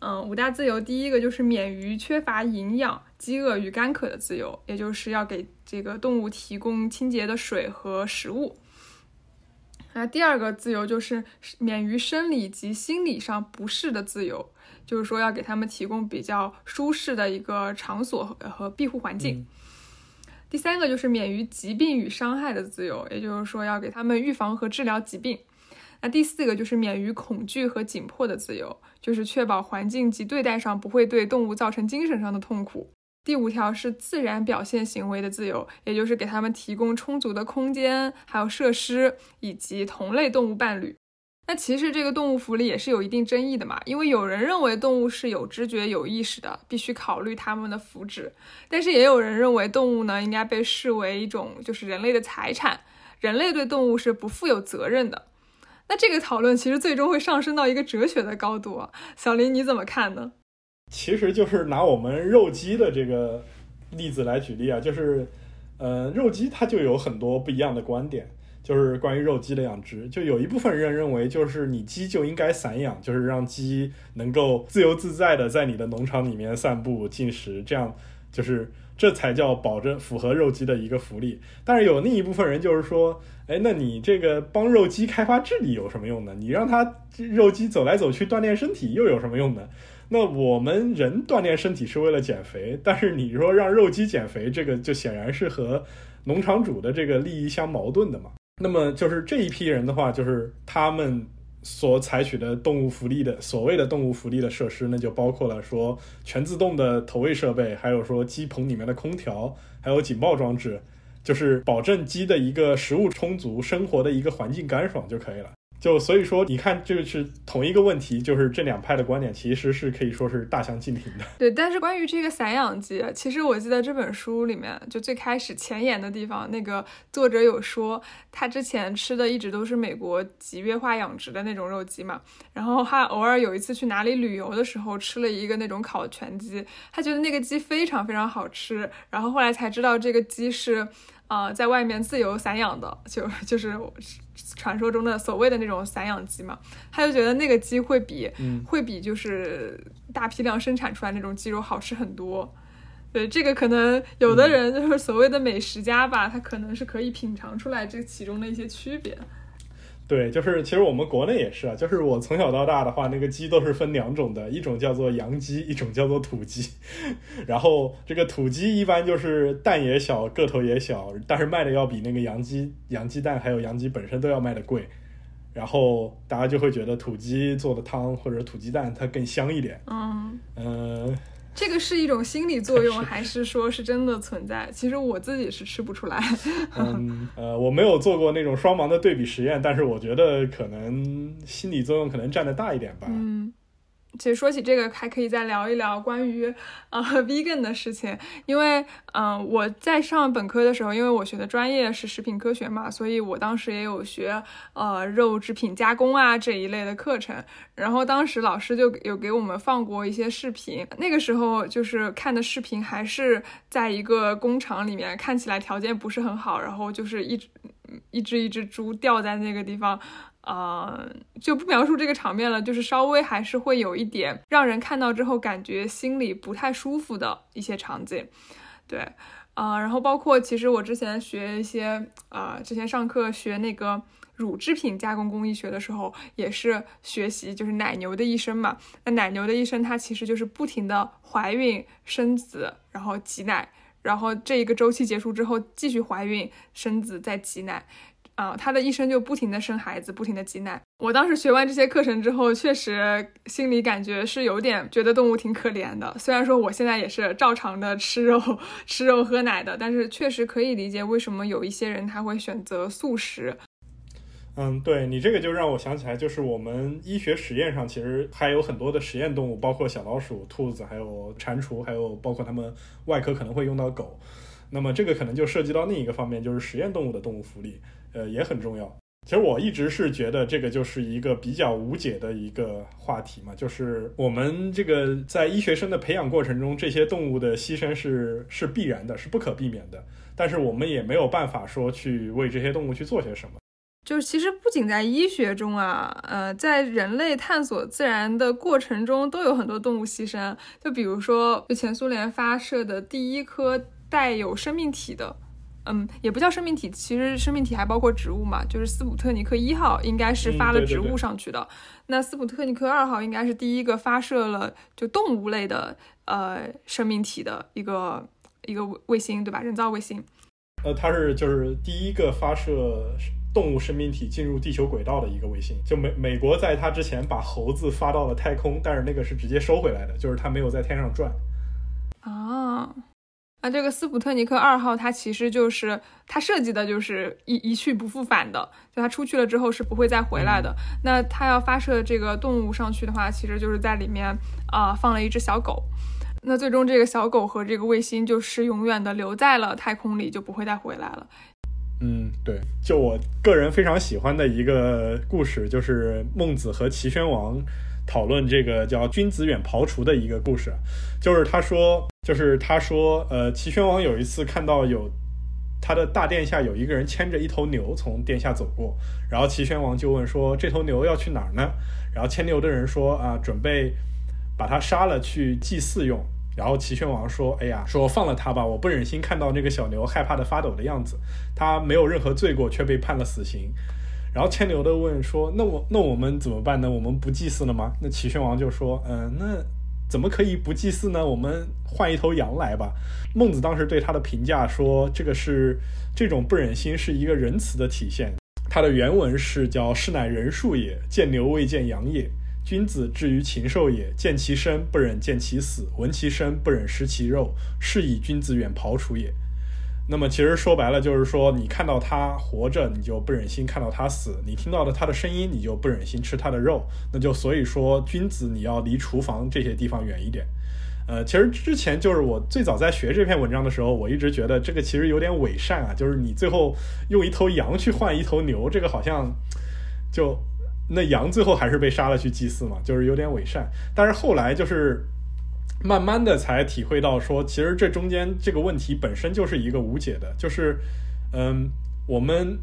嗯，五大自由，第一个就是免于缺乏营养、饥饿与干渴的自由，也就是要给这个动物提供清洁的水和食物。那第二个自由就是免于生理及心理上不适的自由，就是说要给他们提供比较舒适的一个场所和和庇护环境。第三个就是免于疾病与伤害的自由，也就是说要给他们预防和治疗疾病。那第四个就是免于恐惧和紧迫的自由，就是确保环境及对待上不会对动物造成精神上的痛苦。第五条是自然表现行为的自由，也就是给他们提供充足的空间、还有设施以及同类动物伴侣。那其实这个动物福利也是有一定争议的嘛，因为有人认为动物是有知觉、有意识的，必须考虑它们的福祉；但是也有人认为动物呢应该被视为一种就是人类的财产，人类对动物是不负有责任的。那这个讨论其实最终会上升到一个哲学的高度啊，小林你怎么看呢？其实就是拿我们肉鸡的这个例子来举例啊，就是，呃，肉鸡它就有很多不一样的观点，就是关于肉鸡的养殖，就有一部分人认为，就是你鸡就应该散养，就是让鸡能够自由自在的在你的农场里面散步进食，这样就是这才叫保证符合肉鸡的一个福利。但是有另一部分人就是说。哎，那你这个帮肉鸡开发智力有什么用呢？你让它肉鸡走来走去锻炼身体又有什么用呢？那我们人锻炼身体是为了减肥，但是你说让肉鸡减肥，这个就显然是和农场主的这个利益相矛盾的嘛。那么就是这一批人的话，就是他们所采取的动物福利的所谓的动物福利的设施，那就包括了说全自动的投喂设备，还有说鸡棚里面的空调，还有警报装置。就是保证鸡的一个食物充足、生活的一个环境干爽就可以了。就所以说，你看，这个是同一个问题，就是这两派的观点其实是可以说是大相径庭的。对，但是关于这个散养鸡，其实我记得这本书里面就最开始前言的地方，那个作者有说，他之前吃的一直都是美国集约化养殖的那种肉鸡嘛，然后他偶尔有一次去哪里旅游的时候，吃了一个那种烤全鸡，他觉得那个鸡非常非常好吃，然后后来才知道这个鸡是。啊，在外面自由散养的，就就是传说中的所谓的那种散养鸡嘛，他就觉得那个鸡会比会比就是大批量生产出来那种鸡肉好吃很多。对，这个可能有的人就是所谓的美食家吧，他可能是可以品尝出来这其中的一些区别。对，就是其实我们国内也是啊，就是我从小到大的话，那个鸡都是分两种的，一种叫做洋鸡，一种叫做土鸡。然后这个土鸡一般就是蛋也小，个头也小，但是卖的要比那个洋鸡、洋鸡蛋还有洋鸡本身都要卖的贵。然后大家就会觉得土鸡做的汤或者土鸡蛋它更香一点。嗯嗯。这个是一种心理作用，还是说是真的存在？其实我自己是吃不出来。嗯，呃，我没有做过那种双盲的对比实验，但是我觉得可能心理作用可能占的大一点吧。嗯。其实说起这个，还可以再聊一聊关于呃 vegan 的事情，因为嗯我在上本科的时候，因为我学的专业是食品科学嘛，所以我当时也有学呃肉制品加工啊这一类的课程。然后当时老师就有给我们放过一些视频，那个时候就是看的视频还是在一个工厂里面，看起来条件不是很好，然后就是一只一只一只猪吊在那个地方。呃，就不描述这个场面了，就是稍微还是会有一点让人看到之后感觉心里不太舒服的一些场景，对，啊，然后包括其实我之前学一些，呃，之前上课学那个乳制品加工工艺学的时候，也是学习就是奶牛的一生嘛。那奶牛的一生，它其实就是不停的怀孕、生子，然后挤奶，然后这一个周期结束之后继续怀孕、生子，再挤奶。啊，他的一生就不停的生孩子，不停的挤奶。我当时学完这些课程之后，确实心里感觉是有点觉得动物挺可怜的。虽然说我现在也是照常的吃肉、吃肉喝奶的，但是确实可以理解为什么有一些人他会选择素食。嗯，对你这个就让我想起来，就是我们医学实验上其实还有很多的实验动物，包括小老鼠、兔子，还有蟾蜍，还有包括他们外科可能会用到狗。那么这个可能就涉及到另一个方面，就是实验动物的动物福利，呃，也很重要。其实我一直是觉得这个就是一个比较无解的一个话题嘛，就是我们这个在医学生的培养过程中，这些动物的牺牲是是必然的，是不可避免的。但是我们也没有办法说去为这些动物去做些什么。就是其实不仅在医学中啊，呃，在人类探索自然的过程中，都有很多动物牺牲。就比如说，就前苏联发射的第一颗带有生命体的。嗯，也不叫生命体，其实生命体还包括植物嘛。就是斯普特尼克一号应该是发了植物上去的，那斯普特尼克二号应该是第一个发射了就动物类的呃生命体的一个一个卫星，对吧？人造卫星。呃，它是就是第一个发射动物生命体进入地球轨道的一个卫星。就美美国在它之前把猴子发到了太空，但是那个是直接收回来的，就是它没有在天上转。啊。那这个斯普特尼克二号，它其实就是它设计的就是一一去不复返的，就它出去了之后是不会再回来的。那它要发射这个动物上去的话，其实就是在里面啊放了一只小狗。那最终这个小狗和这个卫星就是永远的留在了太空里，就不会再回来了。嗯，对，就我个人非常喜欢的一个故事，就是孟子和齐宣王。讨论这个叫君子远庖厨的一个故事，就是他说，就是他说，呃，齐宣王有一次看到有他的大殿下有一个人牵着一头牛从殿下走过，然后齐宣王就问说，这头牛要去哪儿呢？然后牵牛的人说，啊，准备把它杀了去祭祀用。然后齐宣王说，哎呀，说放了他吧，我不忍心看到那个小牛害怕的发抖的样子，他没有任何罪过却被判了死刑。然后牵牛的问说：“那我那我们怎么办呢？我们不祭祀了吗？”那齐宣王就说：“嗯，那怎么可以不祭祀呢？我们换一头羊来吧。”孟子当时对他的评价说：“这个是这种不忍心是一个仁慈的体现。”他的原文是叫“士乃人术也，见牛未见羊也。君子至于禽兽也，见其生不忍见其死，闻其声不忍食其肉，是以君子远庖厨也。”那么其实说白了就是说，你看到他活着，你就不忍心看到他死；你听到了他的声音，你就不忍心吃他的肉。那就所以说，君子你要离厨房这些地方远一点。呃，其实之前就是我最早在学这篇文章的时候，我一直觉得这个其实有点伪善啊，就是你最后用一头羊去换一头牛，这个好像就那羊最后还是被杀了去祭祀嘛，就是有点伪善。但是后来就是。慢慢的才体会到，说其实这中间这个问题本身就是一个无解的，就是，嗯，我们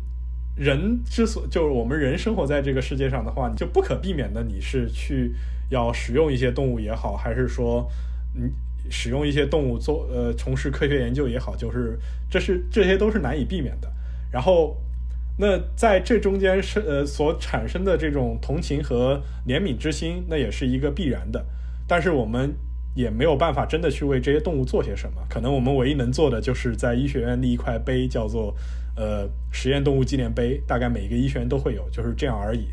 人之所就是我们人生活在这个世界上的话，你就不可避免的你是去要使用一些动物也好，还是说你使用一些动物做呃从事科学研究也好，就是这是这些都是难以避免的。然后，那在这中间是呃所产生的这种同情和怜悯之心，那也是一个必然的。但是我们。也没有办法真的去为这些动物做些什么，可能我们唯一能做的就是在医学院立一块碑，叫做“呃实验动物纪念碑”，大概每一个医学院都会有，就是这样而已。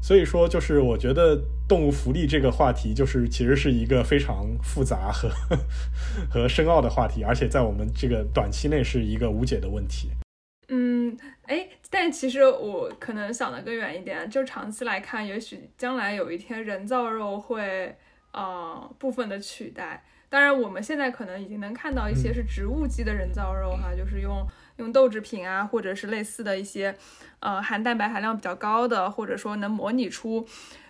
所以说，就是我觉得动物福利这个话题，就是其实是一个非常复杂和 和深奥的话题，而且在我们这个短期内是一个无解的问题。嗯，哎，但其实我可能想的更远一点，就长期来看，也许将来有一天人造肉会。呃，部分的取代，当然我们现在可能已经能看到一些是植物基的人造肉哈，就是用用豆制品啊，或者是类似的一些，呃，含蛋白含量比较高的，或者说能模拟出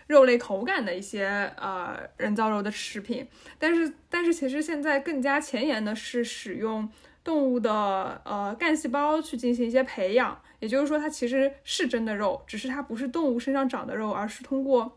肉类口感的一些呃人造肉的食品。但是，但是其实现在更加前沿的是使用动物的呃干细胞去进行一些培养，也就是说它其实是真的肉，只是它不是动物身上长的肉，而是通过。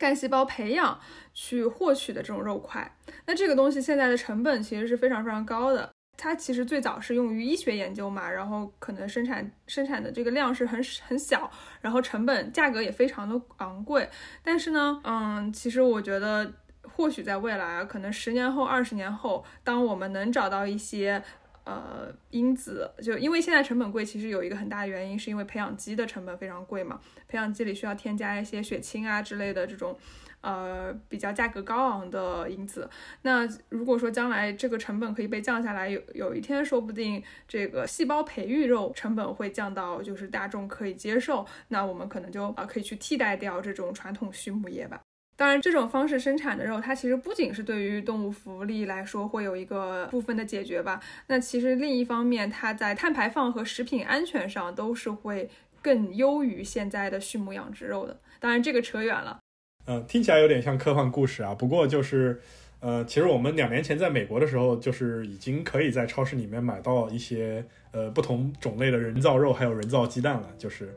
干细胞培养去获取的这种肉块，那这个东西现在的成本其实是非常非常高的。它其实最早是用于医学研究嘛，然后可能生产生产的这个量是很很小，然后成本价格也非常的昂贵。但是呢，嗯，其实我觉得或许在未来啊，可能十年后、二十年后，当我们能找到一些。呃，因子就因为现在成本贵，其实有一个很大的原因，是因为培养基的成本非常贵嘛。培养基里需要添加一些血清啊之类的这种，呃，比较价格高昂的因子。那如果说将来这个成本可以被降下来，有有一天说不定这个细胞培育肉成本会降到就是大众可以接受，那我们可能就啊可以去替代掉这种传统畜牧业吧。当然，这种方式生产的肉，它其实不仅是对于动物福利来说会有一个部分的解决吧，那其实另一方面，它在碳排放和食品安全上都是会更优于现在的畜牧养殖肉的。当然，这个扯远了。嗯，听起来有点像科幻故事啊。不过就是，呃，其实我们两年前在美国的时候，就是已经可以在超市里面买到一些呃不同种类的人造肉，还有人造鸡蛋了。就是，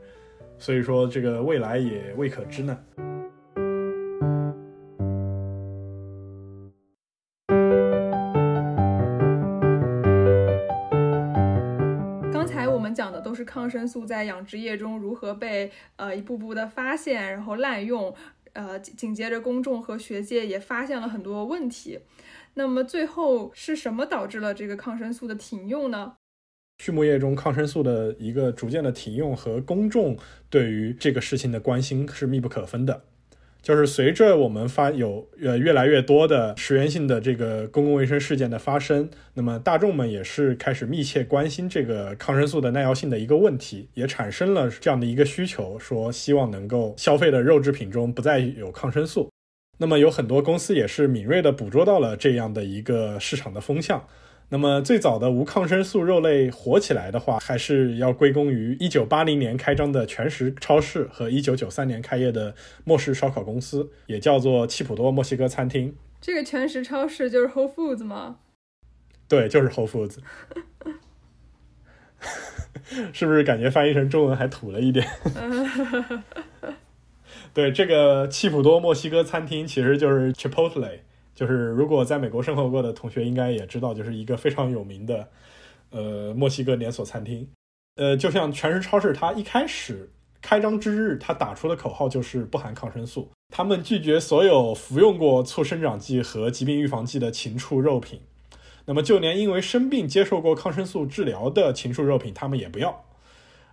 所以说这个未来也未可知呢。是抗生素在养殖业中如何被呃一步步的发现，然后滥用，呃紧接着公众和学界也发现了很多问题。那么最后是什么导致了这个抗生素的停用呢？畜牧业中抗生素的一个逐渐的停用和公众对于这个事情的关心是密不可分的。就是随着我们发有呃越来越多的食源性的这个公共卫生事件的发生，那么大众们也是开始密切关心这个抗生素的耐药性的一个问题，也产生了这样的一个需求，说希望能够消费的肉制品中不再有抗生素。那么有很多公司也是敏锐地捕捉到了这样的一个市场的风向。那么最早的无抗生素肉类火起来的话，还是要归功于1980年开张的全食超市和1993年开业的莫氏烧烤公司，也叫做契普多墨西哥餐厅。这个全食超市就是 Whole Foods 吗？对，就是 Whole Foods。是不是感觉翻译成中文还土了一点？对，这个契普多墨西哥餐厅其实就是 Chipotle。就是如果在美国生活过的同学应该也知道，就是一个非常有名的，呃，墨西哥连锁餐厅。呃，就像全食超市，它一开始开张之日，它打出的口号就是不含抗生素，他们拒绝所有服用过促生长剂和疾病预防剂的禽畜肉品。那么就连因为生病接受过抗生素治疗的禽畜肉品，他们也不要。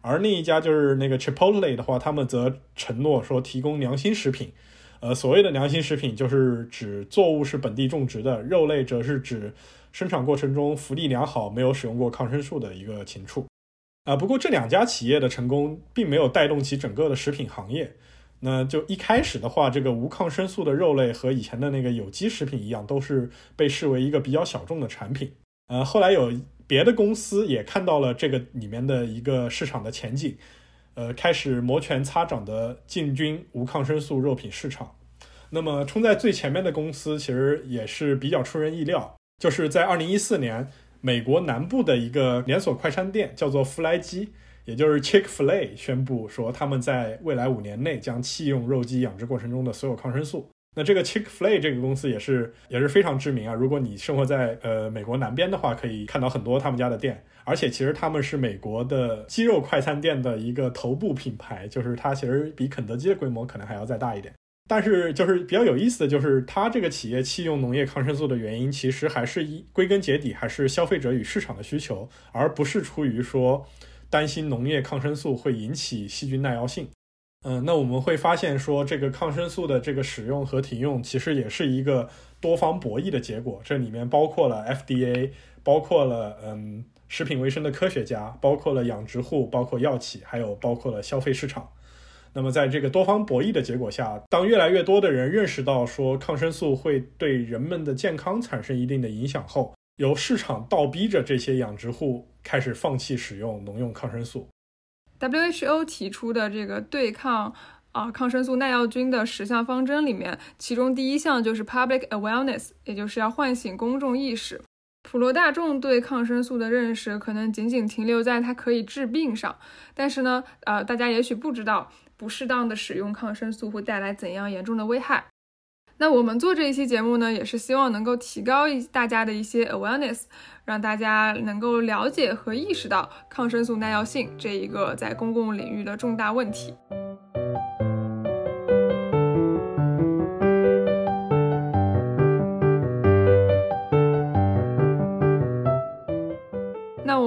而另一家就是那个 Chipotle 的话，他们则承诺说提供良心食品。呃，所谓的良心食品就是指作物是本地种植的，肉类则是指生产过程中福利良好、没有使用过抗生素的一个禽畜。啊，不过这两家企业的成功并没有带动起整个的食品行业。那就一开始的话，这个无抗生素的肉类和以前的那个有机食品一样，都是被视为一个比较小众的产品。呃，后来有别的公司也看到了这个里面的一个市场的前景。呃，开始摩拳擦掌的进军无抗生素肉品市场。那么冲在最前面的公司其实也是比较出人意料，就是在二零一四年，美国南部的一个连锁快餐店叫做弗莱基，也就是 Chick-fil-A，宣布说他们在未来五年内将弃用肉鸡养殖过程中的所有抗生素。那这个 Chick-fil-A 这个公司也是也是非常知名啊。如果你生活在呃美国南边的话，可以看到很多他们家的店。而且其实他们是美国的鸡肉快餐店的一个头部品牌，就是它其实比肯德基的规模可能还要再大一点。但是就是比较有意思的就是，它这个企业弃用农业抗生素的原因，其实还是一归根结底还是消费者与市场的需求，而不是出于说担心农业抗生素会引起细菌耐药性。嗯，那我们会发现说，这个抗生素的这个使用和停用，其实也是一个多方博弈的结果。这里面包括了 FDA，包括了嗯。食品卫生的科学家，包括了养殖户，包括药企，还有包括了消费市场。那么，在这个多方博弈的结果下，当越来越多的人认识到说抗生素会对人们的健康产生一定的影响后，由市场倒逼着这些养殖户开始放弃使用农用抗生素。WHO 提出的这个对抗啊抗生素耐药菌的十项方针里面，其中第一项就是 public awareness，也就是要唤醒公众意识。普罗大众对抗生素的认识可能仅仅停留在它可以治病上，但是呢，呃，大家也许不知道不适当的使用抗生素会带来怎样严重的危害。那我们做这一期节目呢，也是希望能够提高一大家的一些 awareness，让大家能够了解和意识到抗生素耐药性这一个在公共领域的重大问题。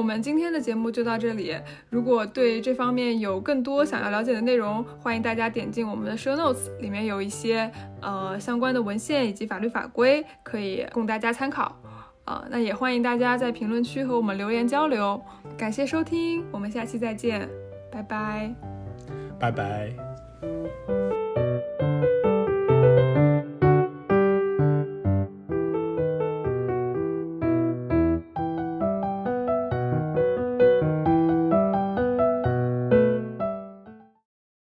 我们今天的节目就到这里。如果对这方面有更多想要了解的内容，欢迎大家点进我们的 show notes，里面有一些呃相关的文献以及法律法规，可以供大家参考。啊，那也欢迎大家在评论区和我们留言交流。感谢收听，我们下期再见，拜拜，拜拜。